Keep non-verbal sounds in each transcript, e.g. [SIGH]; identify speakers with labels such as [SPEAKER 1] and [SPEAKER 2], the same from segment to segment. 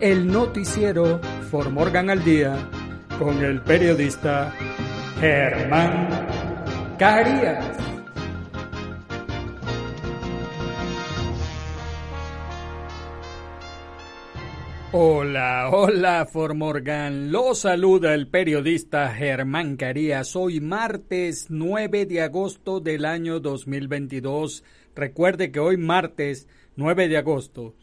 [SPEAKER 1] el noticiero For Morgan al Día con el periodista Germán Carías. Hola, hola Formorgan. Lo saluda el periodista Germán Carías. Hoy martes 9 de agosto del año 2022. Recuerde que hoy martes 9 de agosto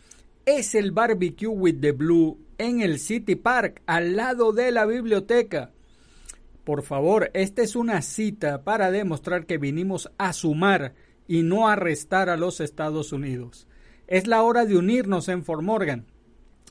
[SPEAKER 1] es el barbecue with the blue en el City Park al lado de la biblioteca. Por favor, esta es una cita para demostrar que vinimos a sumar y no a restar a los Estados Unidos. Es la hora de unirnos en Fort Morgan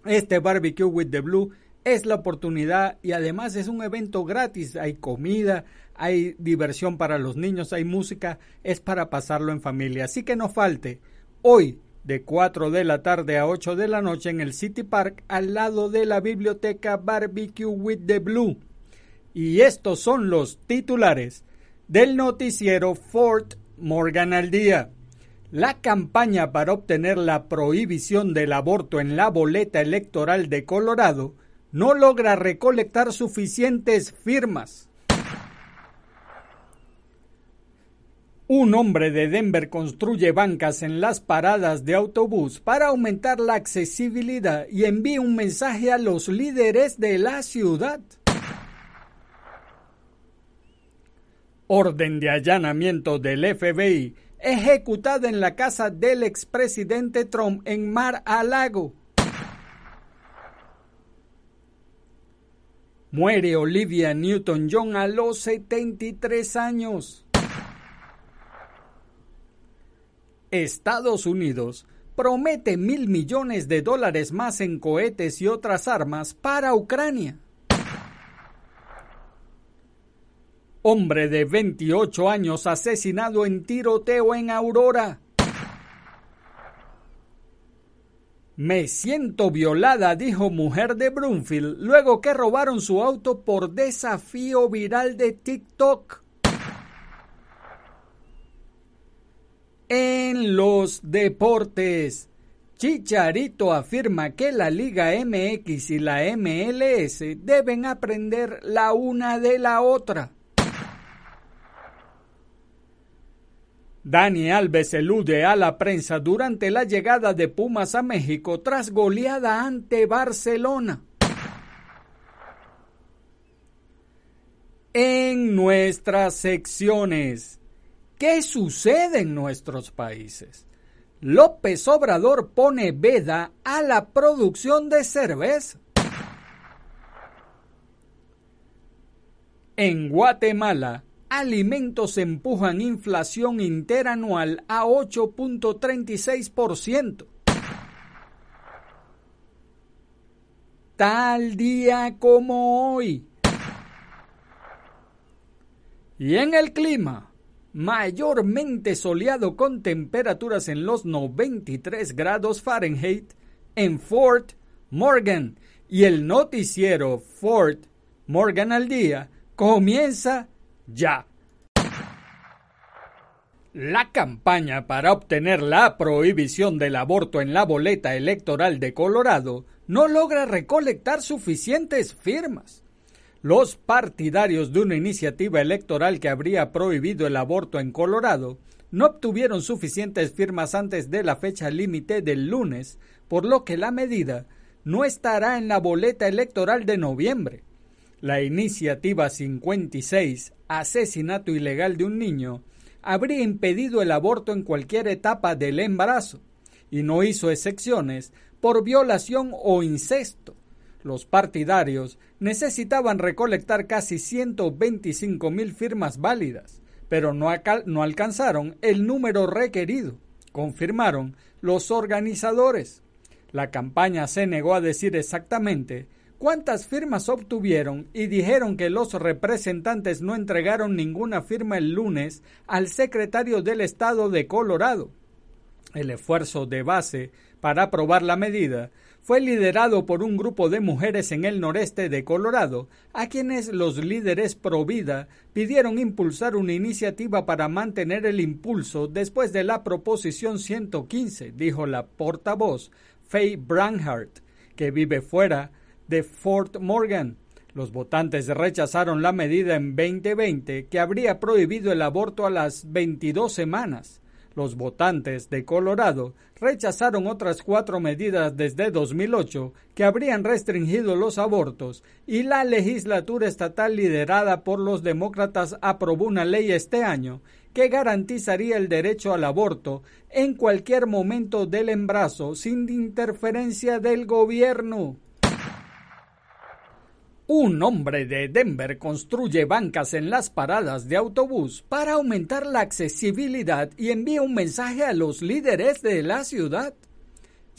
[SPEAKER 1] este Barbecue with the Blue es la oportunidad y además es un evento gratis. Hay comida, hay diversión para los niños, hay música, es para pasarlo en familia. Así que no falte. Hoy, de 4 de la tarde a 8 de la noche en el City Park, al lado de la biblioteca Barbecue with the Blue. Y estos son los titulares del noticiero Fort Morgan al día. La campaña para obtener la prohibición del aborto en la boleta electoral de Colorado no logra recolectar suficientes firmas. Un hombre de Denver construye bancas en las paradas de autobús para aumentar la accesibilidad y envía un mensaje a los líderes de la ciudad. Orden de allanamiento del FBI ejecutada en la casa del expresidente Trump en Mar a Lago. Muere Olivia Newton-John a los 73 años. Estados Unidos promete mil millones de dólares más en cohetes y otras armas para Ucrania. Hombre de 28 años asesinado en tiroteo en Aurora. Me siento violada, dijo mujer de Broomfield luego que robaron su auto por desafío viral de TikTok. En los deportes, Chicharito afirma que la Liga MX y la MLS deben aprender la una de la otra. Dani Alves elude a la prensa durante la llegada de Pumas a México tras goleada ante Barcelona. En nuestras secciones, ¿qué sucede en nuestros países? López Obrador pone veda a la producción de cerveza. En Guatemala, alimentos empujan inflación interanual a 8.36%. Tal día como hoy. Y en el clima, mayormente soleado con temperaturas en los 93 grados Fahrenheit en Fort Morgan. Y el noticiero Fort Morgan al día comienza ya. La campaña para obtener la prohibición del aborto en la boleta electoral de Colorado no logra recolectar suficientes firmas. Los partidarios de una iniciativa electoral que habría prohibido el aborto en Colorado no obtuvieron suficientes firmas antes de la fecha límite del lunes, por lo que la medida no estará en la boleta electoral de noviembre. La iniciativa 56, asesinato ilegal de un niño, habría impedido el aborto en cualquier etapa del embarazo y no hizo excepciones por violación o incesto. Los partidarios necesitaban recolectar casi 125 mil firmas válidas, pero no, no alcanzaron el número requerido, confirmaron los organizadores. La campaña se negó a decir exactamente cuántas firmas obtuvieron y dijeron que los representantes no entregaron ninguna firma el lunes al secretario del Estado de Colorado. El esfuerzo de base para aprobar la medida fue liderado por un grupo de mujeres en el noreste de Colorado, a quienes los líderes pro vida pidieron impulsar una iniciativa para mantener el impulso después de la proposición 115, dijo la portavoz Faye Branhart, que vive fuera de Fort Morgan. Los votantes rechazaron la medida en 2020 que habría prohibido el aborto a las 22 semanas. Los votantes de Colorado rechazaron otras cuatro medidas desde 2008 que habrían restringido los abortos y la legislatura estatal liderada por los demócratas aprobó una ley este año que garantizaría el derecho al aborto en cualquier momento del embarazo sin interferencia del gobierno. Un hombre de Denver construye bancas en las paradas de autobús para aumentar la accesibilidad y envía un mensaje a los líderes de la ciudad.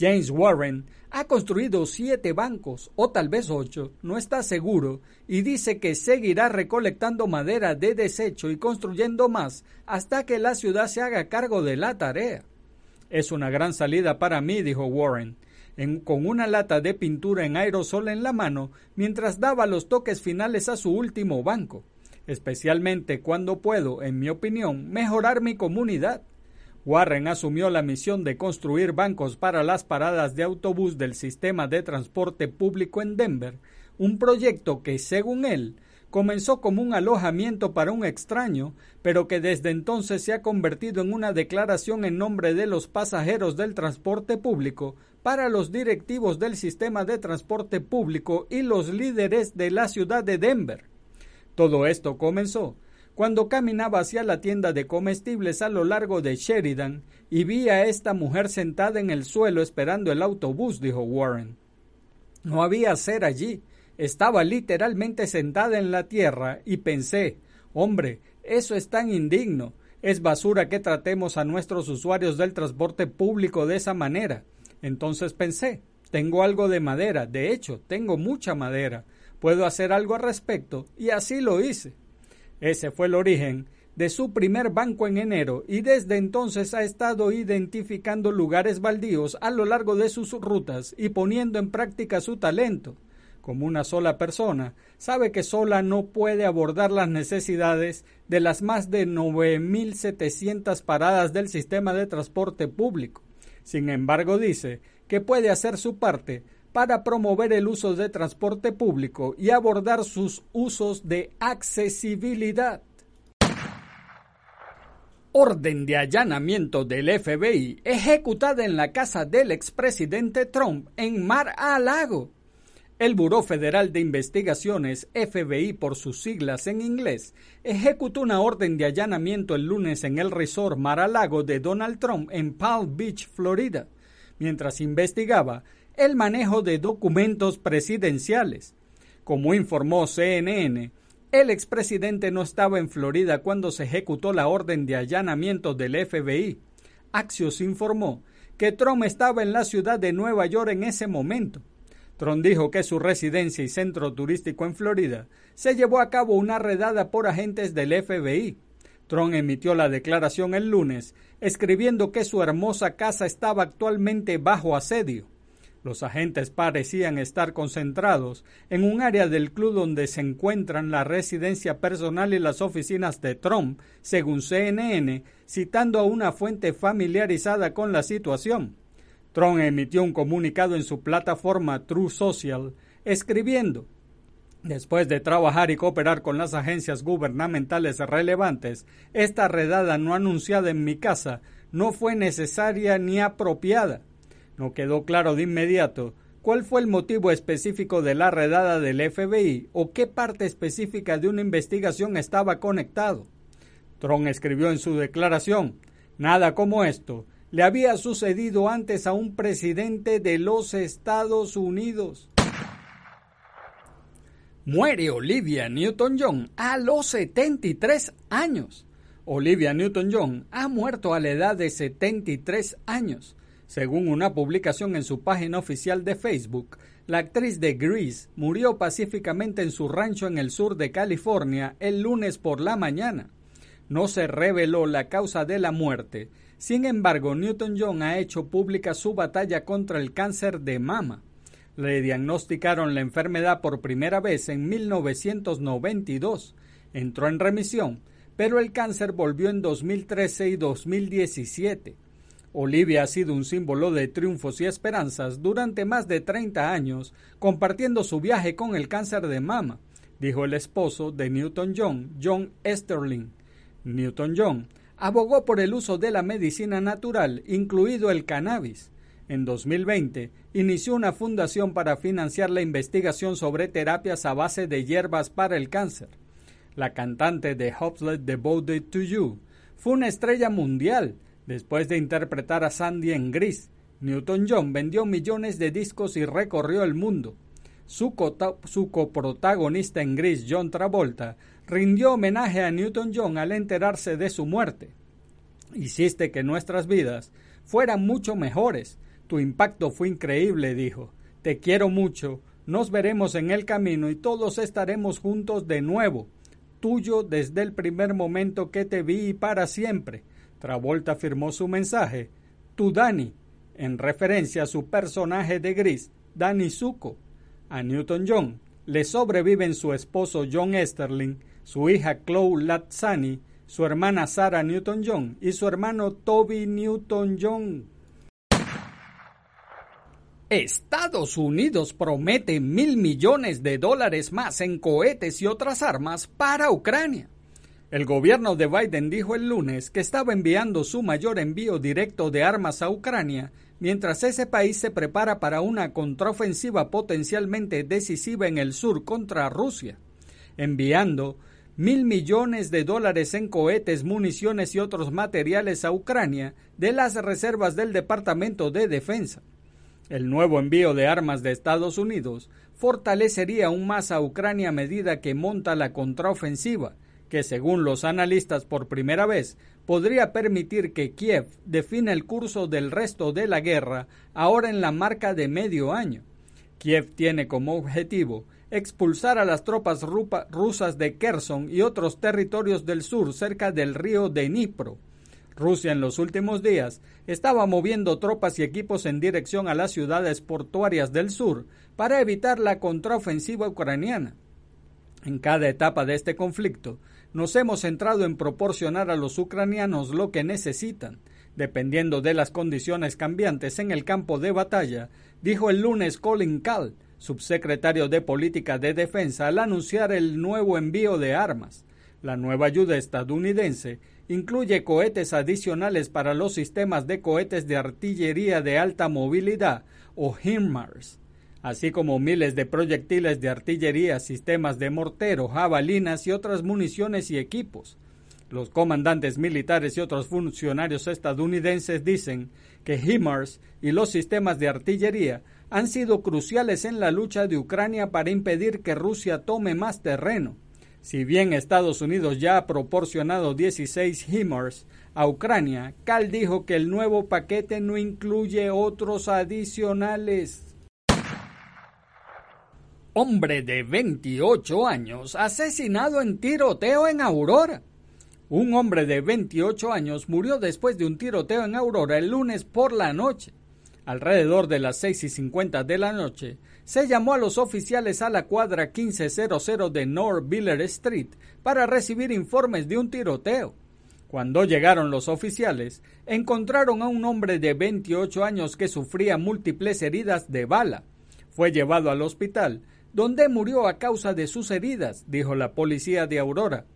[SPEAKER 1] James Warren ha construido siete bancos, o tal vez ocho, no está seguro, y dice que seguirá recolectando madera de desecho y construyendo más hasta que la ciudad se haga cargo de la tarea. Es una gran salida para mí, dijo Warren con una lata de pintura en aerosol en la mano mientras daba los toques finales a su último banco, especialmente cuando puedo, en mi opinión, mejorar mi comunidad. Warren asumió la misión de construir bancos para las paradas de autobús del sistema de transporte público en Denver, un proyecto que, según él, comenzó como un alojamiento para un extraño, pero que desde entonces se ha convertido en una declaración en nombre de los pasajeros del transporte público para los directivos del sistema de transporte público y los líderes de la ciudad de Denver. Todo esto comenzó cuando caminaba hacia la tienda de comestibles a lo largo de Sheridan y vi a esta mujer sentada en el suelo esperando el autobús, dijo Warren. No había ser allí, estaba literalmente sentada en la tierra y pensé, hombre, eso es tan indigno. Es basura que tratemos a nuestros usuarios del transporte público de esa manera. Entonces pensé, tengo algo de madera, de hecho, tengo mucha madera. Puedo hacer algo al respecto y así lo hice. Ese fue el origen de su primer banco en enero y desde entonces ha estado identificando lugares baldíos a lo largo de sus rutas y poniendo en práctica su talento como una sola persona, sabe que sola no puede abordar las necesidades de las más de 9.700 paradas del sistema de transporte público. Sin embargo, dice que puede hacer su parte para promover el uso de transporte público y abordar sus usos de accesibilidad. Orden de allanamiento del FBI ejecutada en la casa del expresidente Trump en Mar-a-Lago. El Buró Federal de Investigaciones, FBI por sus siglas en inglés, ejecutó una orden de allanamiento el lunes en el resort Mar-a-Lago de Donald Trump en Palm Beach, Florida, mientras investigaba el manejo de documentos presidenciales. Como informó CNN, el expresidente no estaba en Florida cuando se ejecutó la orden de allanamiento del FBI. Axios informó que Trump estaba en la ciudad de Nueva York en ese momento Tron dijo que su residencia y centro turístico en Florida se llevó a cabo una redada por agentes del FBI. Tron emitió la declaración el lunes, escribiendo que su hermosa casa estaba actualmente bajo asedio. Los agentes parecían estar concentrados en un área del club donde se encuentran la residencia personal y las oficinas de Trump, según CNN, citando a una fuente familiarizada con la situación. Trump emitió un comunicado en su plataforma True Social, escribiendo Después de trabajar y cooperar con las agencias gubernamentales relevantes, esta redada no anunciada en mi casa no fue necesaria ni apropiada. No quedó claro de inmediato cuál fue el motivo específico de la redada del FBI o qué parte específica de una investigación estaba conectado. Trump escribió en su declaración, nada como esto le había sucedido antes a un presidente de los Estados Unidos. Muere Olivia Newton-John a los 73 años. Olivia Newton-John ha muerto a la edad de 73 años. Según una publicación en su página oficial de Facebook, la actriz de Grease murió pacíficamente en su rancho en el sur de California el lunes por la mañana. No se reveló la causa de la muerte. Sin embargo, Newton-John ha hecho pública su batalla contra el cáncer de mama. Le diagnosticaron la enfermedad por primera vez en 1992. Entró en remisión, pero el cáncer volvió en 2013 y 2017. Olivia ha sido un símbolo de triunfos y esperanzas durante más de 30 años, compartiendo su viaje con el cáncer de mama, dijo el esposo de Newton-John, John Esterling. Newton-John abogó por el uso de la medicina natural, incluido el cannabis. En 2020, inició una fundación para financiar la investigación sobre terapias a base de hierbas para el cáncer. La cantante de Hopeless Devoted to You fue una estrella mundial Después de interpretar a Sandy en Gris, Newton-John vendió millones de discos y recorrió el mundo. Su, coprotagonista en Gris, John Travolta, rindió homenaje a Newton-John al enterarse de su muerte. Hiciste que nuestras vidas fueran mucho mejores. Tu impacto fue increíble, dijo. Te quiero mucho. Nos veremos en el camino y todos estaremos juntos de nuevo. Tuyo desde el primer momento que te vi y para siempre. Travolta firmó su mensaje, Tu Danny, en referencia a su personaje de gris, Danny Zuko. A Newton-John le sobreviven su esposo John Esterling, su hija Chloe Latzani, su hermana Sarah Newton-John y su hermano Toby Newton-John. Estados Unidos promete mil millones de dólares más en cohetes y otras armas para Ucrania. El gobierno de Biden dijo el lunes que estaba enviando su mayor envío directo de armas a Ucrania mientras ese país se prepara para una contraofensiva potencialmente decisiva en el sur contra Rusia, enviando mil millones de dólares en cohetes, municiones y otros materiales a Ucrania de las reservas del Departamento de Defensa. El nuevo envío de armas de Estados Unidos fortalecería aún más a Ucrania a medida que monta la contraofensiva, que según los analistas por primera vez podría permitir que Kiev defina el curso del resto de la guerra ahora en la marca de medio año. Kiev tiene como objetivo expulsar a las tropas rusas de Kherson y otros territorios del sur cerca del río Dnipro. Rusia en los últimos días estaba moviendo tropas y equipos en dirección a las ciudades portuarias del sur para evitar la contraofensiva ucraniana. En cada etapa de este conflicto, nos hemos centrado en proporcionar a los ucranianos lo que necesitan, dependiendo de las condiciones cambiantes en el campo de batalla, dijo el lunes Colin Kahl, subsecretario de Política de Defensa, al anunciar el nuevo envío de armas. La nueva ayuda estadounidense incluye cohetes adicionales para los sistemas de cohetes de artillería de alta movilidad o HIMARS, así como miles de proyectiles de artillería, sistemas de mortero, jabalinas y otras municiones y equipos. Los comandantes militares y otros funcionarios estadounidenses dicen que HIMARS y los sistemas de artillería han sido cruciales en la lucha de Ucrania para impedir que Rusia tome más terreno. Si bien Estados Unidos ya ha proporcionado 16 HIMARS a Ucrania, Cal dijo que el nuevo paquete no incluye otros adicionales. Hombre de 28 años asesinado en tiroteo en Aurora. Un hombre de 28 años murió después de un tiroteo en Aurora el lunes por la noche. Alrededor de las 6 y 50 de la noche, se llamó a los oficiales a la cuadra 1500 de North Biller Street para recibir informes de un tiroteo. Cuando llegaron los oficiales, encontraron a un hombre de 28 años que sufría múltiples heridas de bala. Fue llevado al hospital, donde murió a causa de sus heridas, dijo la policía de Aurora.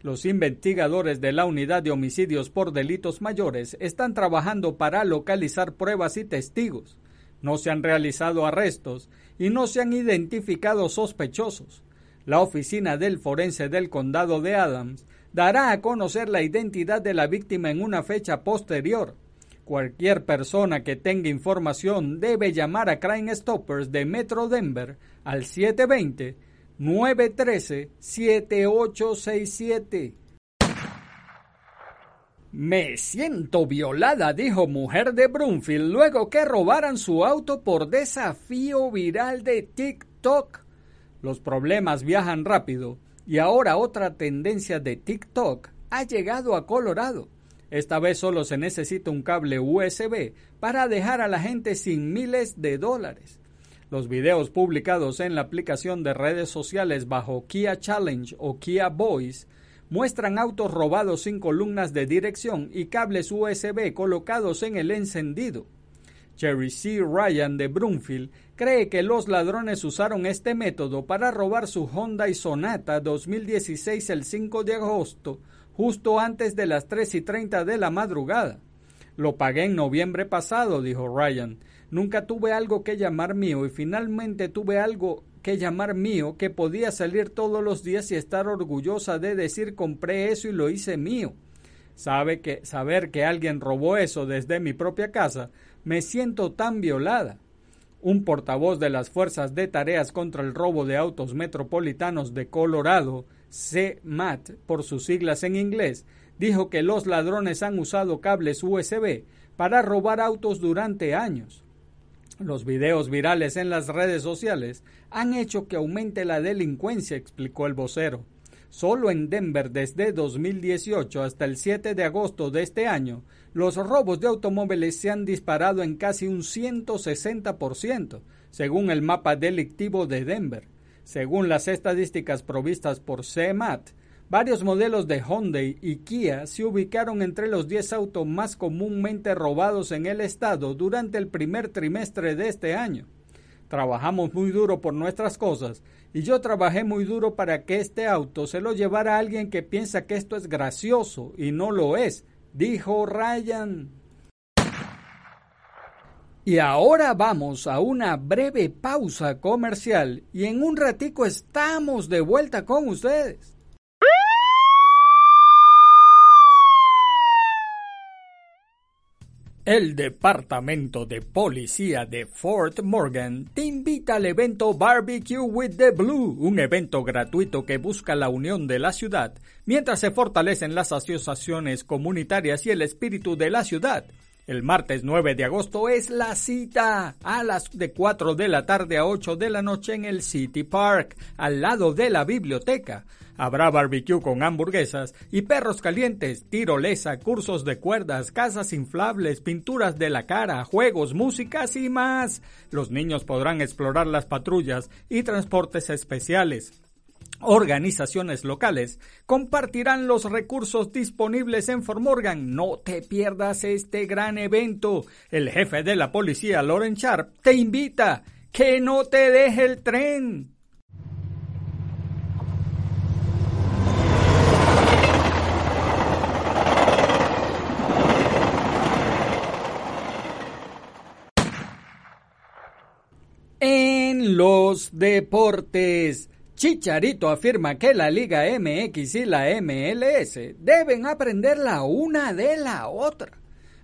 [SPEAKER 1] Los investigadores de la Unidad de Homicidios por Delitos Mayores están trabajando para localizar pruebas y testigos. No se han realizado arrestos y no se han identificado sospechosos. La oficina del forense del condado de Adams dará a conocer la identidad de la víctima en una fecha posterior. Cualquier persona que tenga información debe llamar a Crime Stoppers de Metro Denver al 720-913-7867. Me siento violada, dijo mujer de Broomfield luego que robaran su auto por desafío viral de TikTok. Los problemas viajan rápido y ahora otra tendencia de TikTok ha llegado a Colorado. Esta vez solo se necesita un cable USB para dejar a la gente sin miles de dólares. Los videos publicados en la aplicación de redes sociales bajo Kia Challenge o Kia Voice muestran autos robados sin columnas de dirección y cables USB colocados en el encendido. Jerry C. Ryan de Broomfield cree que los ladrones usaron este método para robar su Honda y Sonata 2016 el 5 de agosto, justo antes de las 3 y 30 de la madrugada. Lo pagué en noviembre pasado, dijo Ryan. Nunca tuve algo que llamar mío y finalmente tuve algo que llamar mío que podía salir todos los días y estar orgullosa de decir compré eso y lo hice mío. Sabe que saber que alguien robó eso desde mi propia casa, me siento tan violada. Un portavoz de las Fuerzas de Tareas contra el Robo de Autos Metropolitanos de Colorado, CMAT por sus siglas en inglés, dijo que los ladrones han usado cables USB para robar autos durante años. Los videos virales en las redes sociales han hecho que aumente la delincuencia, explicó el vocero. Solo en Denver desde 2018 hasta el 7 de agosto de este año, los robos de automóviles se han disparado en casi un 160%, según el mapa delictivo de Denver. Según las estadísticas provistas por CMAT, varios modelos de Hyundai y Kia se ubicaron entre los 10 autos más comúnmente robados en el estado durante el primer trimestre de este año. Trabajamos muy duro por nuestras cosas y yo trabajé muy duro para que este auto se lo llevara a alguien que piensa que esto es gracioso y no lo es, dijo Ryan. Y ahora vamos a una breve pausa comercial y en un ratico estamos de vuelta con ustedes. El Departamento de Policía de Fort Morgan te invita al evento Barbecue with the Blue, un evento gratuito que busca la unión de la ciudad mientras se fortalecen las asociaciones comunitarias y el espíritu de la ciudad. El martes 9 de agosto es la cita a las de 4 de la tarde a 8 de la noche en el City Park, al lado de la biblioteca. Habrá barbecue con hamburguesas y perros calientes, tirolesa, cursos de cuerdas, casas inflables, pinturas de la cara, juegos, músicas y más. Los niños podrán explorar las patrullas y transportes especiales organizaciones locales compartirán los recursos disponibles en Formorgan. No te pierdas este gran evento. El jefe de la policía, Loren Sharp, te invita. Que no te deje el tren. En los deportes. Chicharito afirma que la Liga MX y la MLS deben aprender la una de la otra.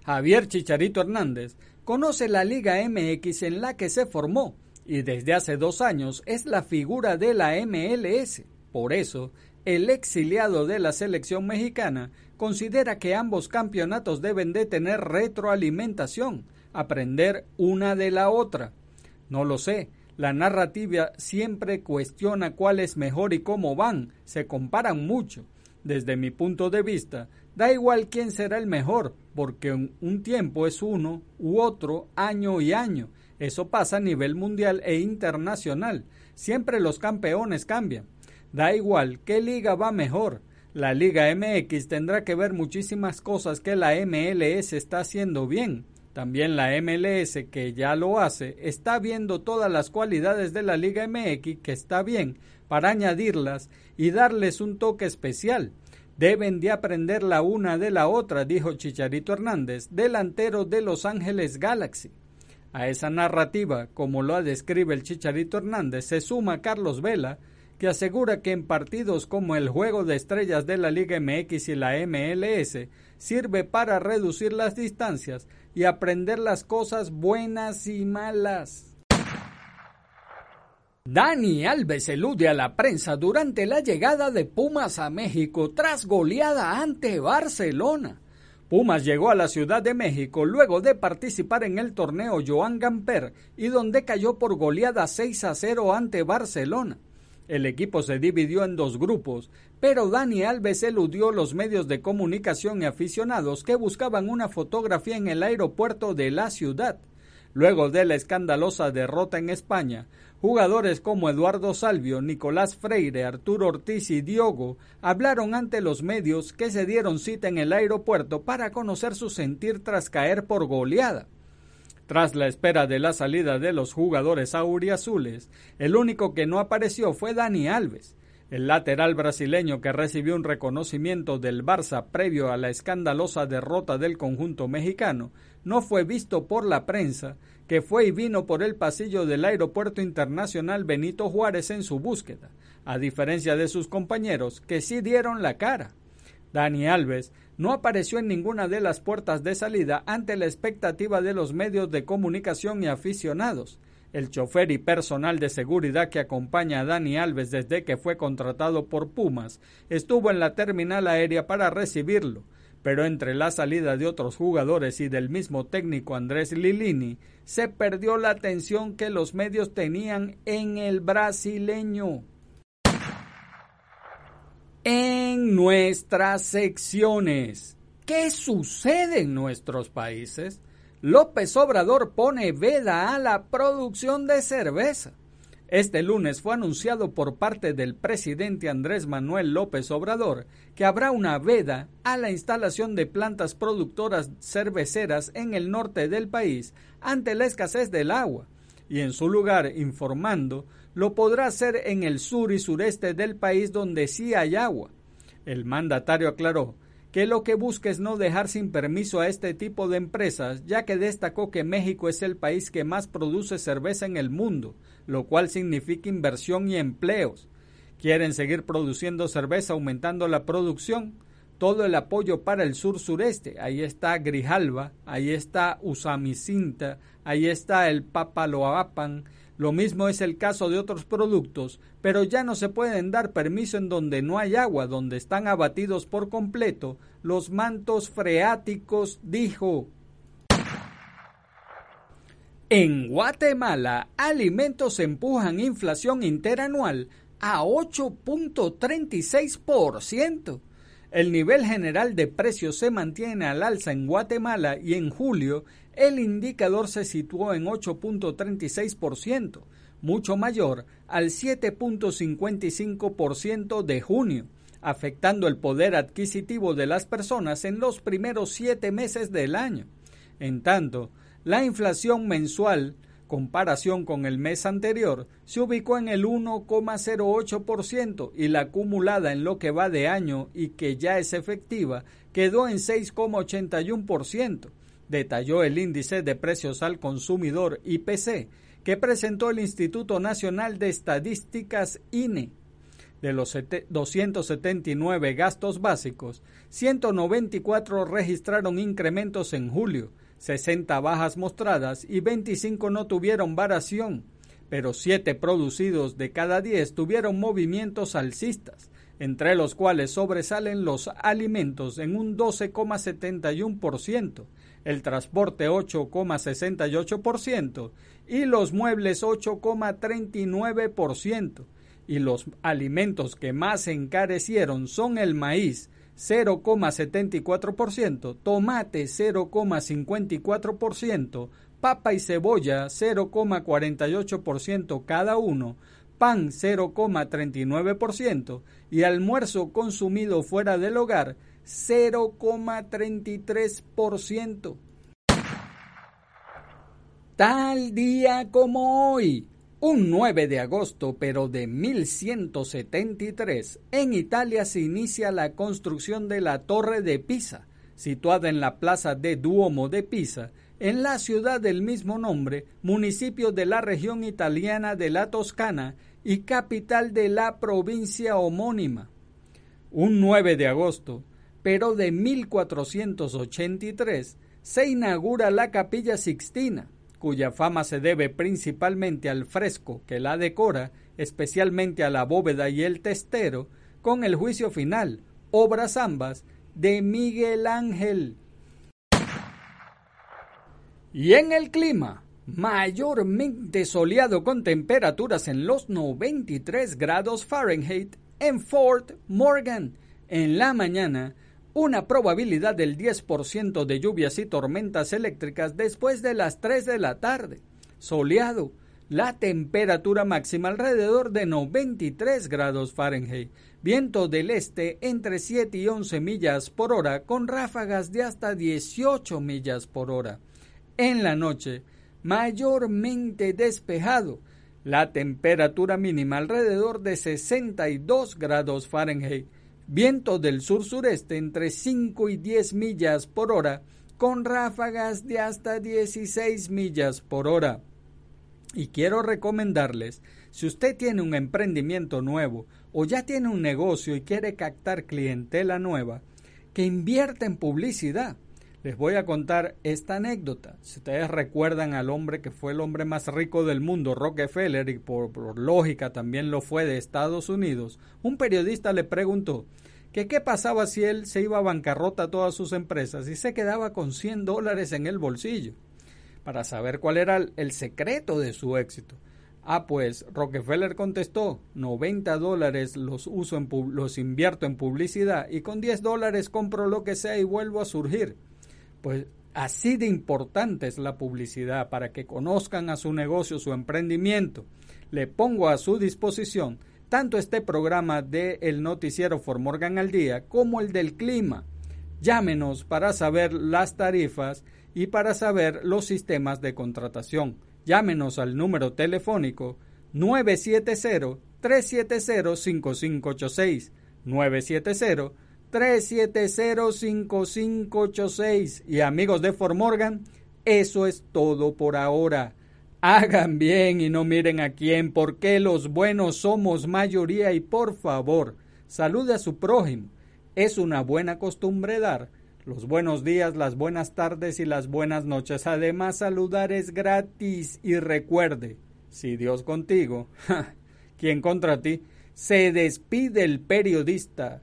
[SPEAKER 1] Javier Chicharito Hernández conoce la Liga MX en la que se formó y desde hace dos años es la figura de la MLS. Por eso, el exiliado de la selección mexicana considera que ambos campeonatos deben de tener retroalimentación, aprender una de la otra. No lo sé, la narrativa siempre cuestiona cuál es mejor y cómo van, se comparan mucho. Desde mi punto de vista, da igual quién será el mejor, porque un tiempo es uno u otro, año y año. Eso pasa a nivel mundial e internacional. Siempre los campeones cambian. Da igual qué liga va mejor. La Liga MX tendrá que ver muchísimas cosas que la MLS está haciendo bien. También la MLS, que ya lo hace, está viendo todas las cualidades de la Liga MX, que está bien, para añadirlas y darles un toque especial. Deben de aprender la una de la otra, dijo Chicharito Hernández, delantero de Los Ángeles Galaxy. A esa narrativa, como lo describe el Chicharito Hernández, se suma Carlos Vela, que asegura que en partidos como el Juego de Estrellas de la Liga MX y la MLS sirve para reducir las distancias y aprender las cosas buenas y malas. Dani Alves elude a la prensa durante la llegada de Pumas a México tras goleada ante Barcelona. Pumas llegó a la Ciudad de México luego de participar en el torneo Joan Gamper y donde cayó por goleada 6 a 0 ante Barcelona. El equipo se dividió en dos grupos, pero Dani Alves eludió los medios de comunicación y aficionados que buscaban una fotografía en el aeropuerto de la ciudad. Luego de la escandalosa derrota en España, jugadores como Eduardo Salvio, Nicolás Freire, Arturo Ortiz y Diogo hablaron ante los medios que se dieron cita en el aeropuerto para conocer su sentir tras caer por goleada. Tras la espera de la salida de los jugadores auriazules, el único que no apareció fue Dani Alves. El lateral brasileño que recibió un reconocimiento del Barça previo a la escandalosa derrota del conjunto mexicano no fue visto por la prensa, que fue y vino por el pasillo del Aeropuerto Internacional Benito Juárez en su búsqueda, a diferencia de sus compañeros que sí dieron la cara. Dani Alves no apareció en ninguna de las puertas de salida ante la expectativa de los medios de comunicación y aficionados. El chofer y personal de seguridad que acompaña a Dani Alves desde que fue contratado por Pumas estuvo en la terminal aérea para recibirlo, pero entre la salida de otros jugadores y del mismo técnico Andrés Lilini se perdió la atención que los medios tenían en el brasileño en nuestras secciones. ¿Qué sucede en nuestros países? López Obrador pone veda a la producción de cerveza. Este lunes fue anunciado por parte del presidente Andrés Manuel López Obrador que habrá una veda a la instalación de plantas productoras cerveceras en el norte del país ante la escasez del agua y en su lugar informando lo podrá hacer en el sur y sureste del país donde sí hay agua. El mandatario aclaró que lo que busca es no dejar sin permiso a este tipo de empresas, ya que destacó que México es el país que más produce cerveza en el mundo, lo cual significa inversión y empleos. Quieren seguir produciendo cerveza aumentando la producción, todo el apoyo para el sur sureste. Ahí está Grijalva, ahí está Usamicinta, ahí está el Papaloapan, lo mismo es el caso de otros productos, pero ya no se pueden dar permiso en donde no hay agua, donde están abatidos por completo los mantos freáticos, dijo. En Guatemala, alimentos empujan inflación interanual a 8.36%. El nivel general de precios se mantiene al alza en Guatemala y en julio el indicador se situó en 8.36%, mucho mayor al 7.55% de junio, afectando el poder adquisitivo de las personas en los primeros siete meses del año. En tanto, la inflación mensual comparación con el mes anterior, se ubicó en el 1,08% y la acumulada en lo que va de año y que ya es efectiva quedó en 6,81%, detalló el índice de precios al consumidor IPC que presentó el Instituto Nacional de Estadísticas INE. De los 279 gastos básicos, 194 registraron incrementos en julio, 60 bajas mostradas y 25 no tuvieron variación, pero 7 producidos de cada 10 tuvieron movimientos alcistas, entre los cuales sobresalen los alimentos en un 12,71%, el transporte 8,68% y los muebles 8,39%. Y los alimentos que más encarecieron son el maíz 0,74%, tomate 0,54%, papa y cebolla 0,48% cada uno, pan 0,39% y almuerzo consumido fuera del hogar 0,33%. Tal día como hoy, un 9 de agosto, pero de 1173, en Italia se inicia la construcción de la Torre de Pisa, situada en la plaza de Duomo de Pisa, en la ciudad del mismo nombre, municipio de la región italiana de la Toscana y capital de la provincia homónima. Un 9 de agosto, pero de 1483, se inaugura la capilla Sixtina, cuya fama se debe principalmente al fresco que la decora, especialmente a la bóveda y el testero, con el juicio final, obras ambas de Miguel Ángel. Y en el clima, mayormente soleado con temperaturas en los 93 grados Fahrenheit en Fort Morgan. En la mañana, una probabilidad del 10% de lluvias y tormentas eléctricas después de las 3 de la tarde. Soleado, la temperatura máxima alrededor de 93 grados Fahrenheit. Viento del este entre 7 y 11 millas por hora con ráfagas de hasta 18 millas por hora. En la noche, mayormente despejado. La temperatura mínima alrededor de 62 grados Fahrenheit. Viento del sur-sureste entre 5 y 10 millas por hora con ráfagas de hasta 16 millas por hora. Y quiero recomendarles, si usted tiene un emprendimiento nuevo o ya tiene un negocio y quiere captar clientela nueva, que invierta en publicidad. Les voy a contar esta anécdota. Si ustedes recuerdan al hombre que fue el hombre más rico del mundo, Rockefeller, y por, lógica también lo fue de Estados Unidos, un periodista le preguntó que qué pasaba si él se iba a bancarrota a todas sus empresas y se quedaba con 100 dólares en el bolsillo para saber cuál era el secreto de su éxito. Ah, pues Rockefeller contestó, 90 dólares los, uso en los invierto en publicidad y con 10 dólares compro lo que sea y vuelvo a surgir. Pues así de importante es la publicidad para que conozcan a su negocio, su emprendimiento. Le pongo a su disposición tanto este programa de el noticiero Formorgan al día como el del clima. Llámenos para saber las tarifas y para saber los sistemas de contratación. Llámenos al número telefónico 970-370-5586. 970-370-5586. Y amigos de Formorgan, eso es todo por ahora. Hagan bien y no miren a quién, porque los buenos somos mayoría y por favor, salude a su prójimo. Es una buena costumbre dar los buenos días, las buenas tardes y las buenas noches. Además, saludar es gratis y recuerde, si Dios contigo, [LAUGHS] ¿quién contra ti? Se despide el periodista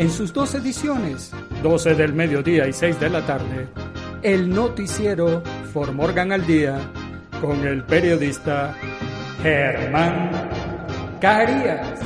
[SPEAKER 1] en sus dos ediciones, 12 del mediodía y 6 de la tarde, el noticiero For Morgan al Día con el periodista Germán Carías.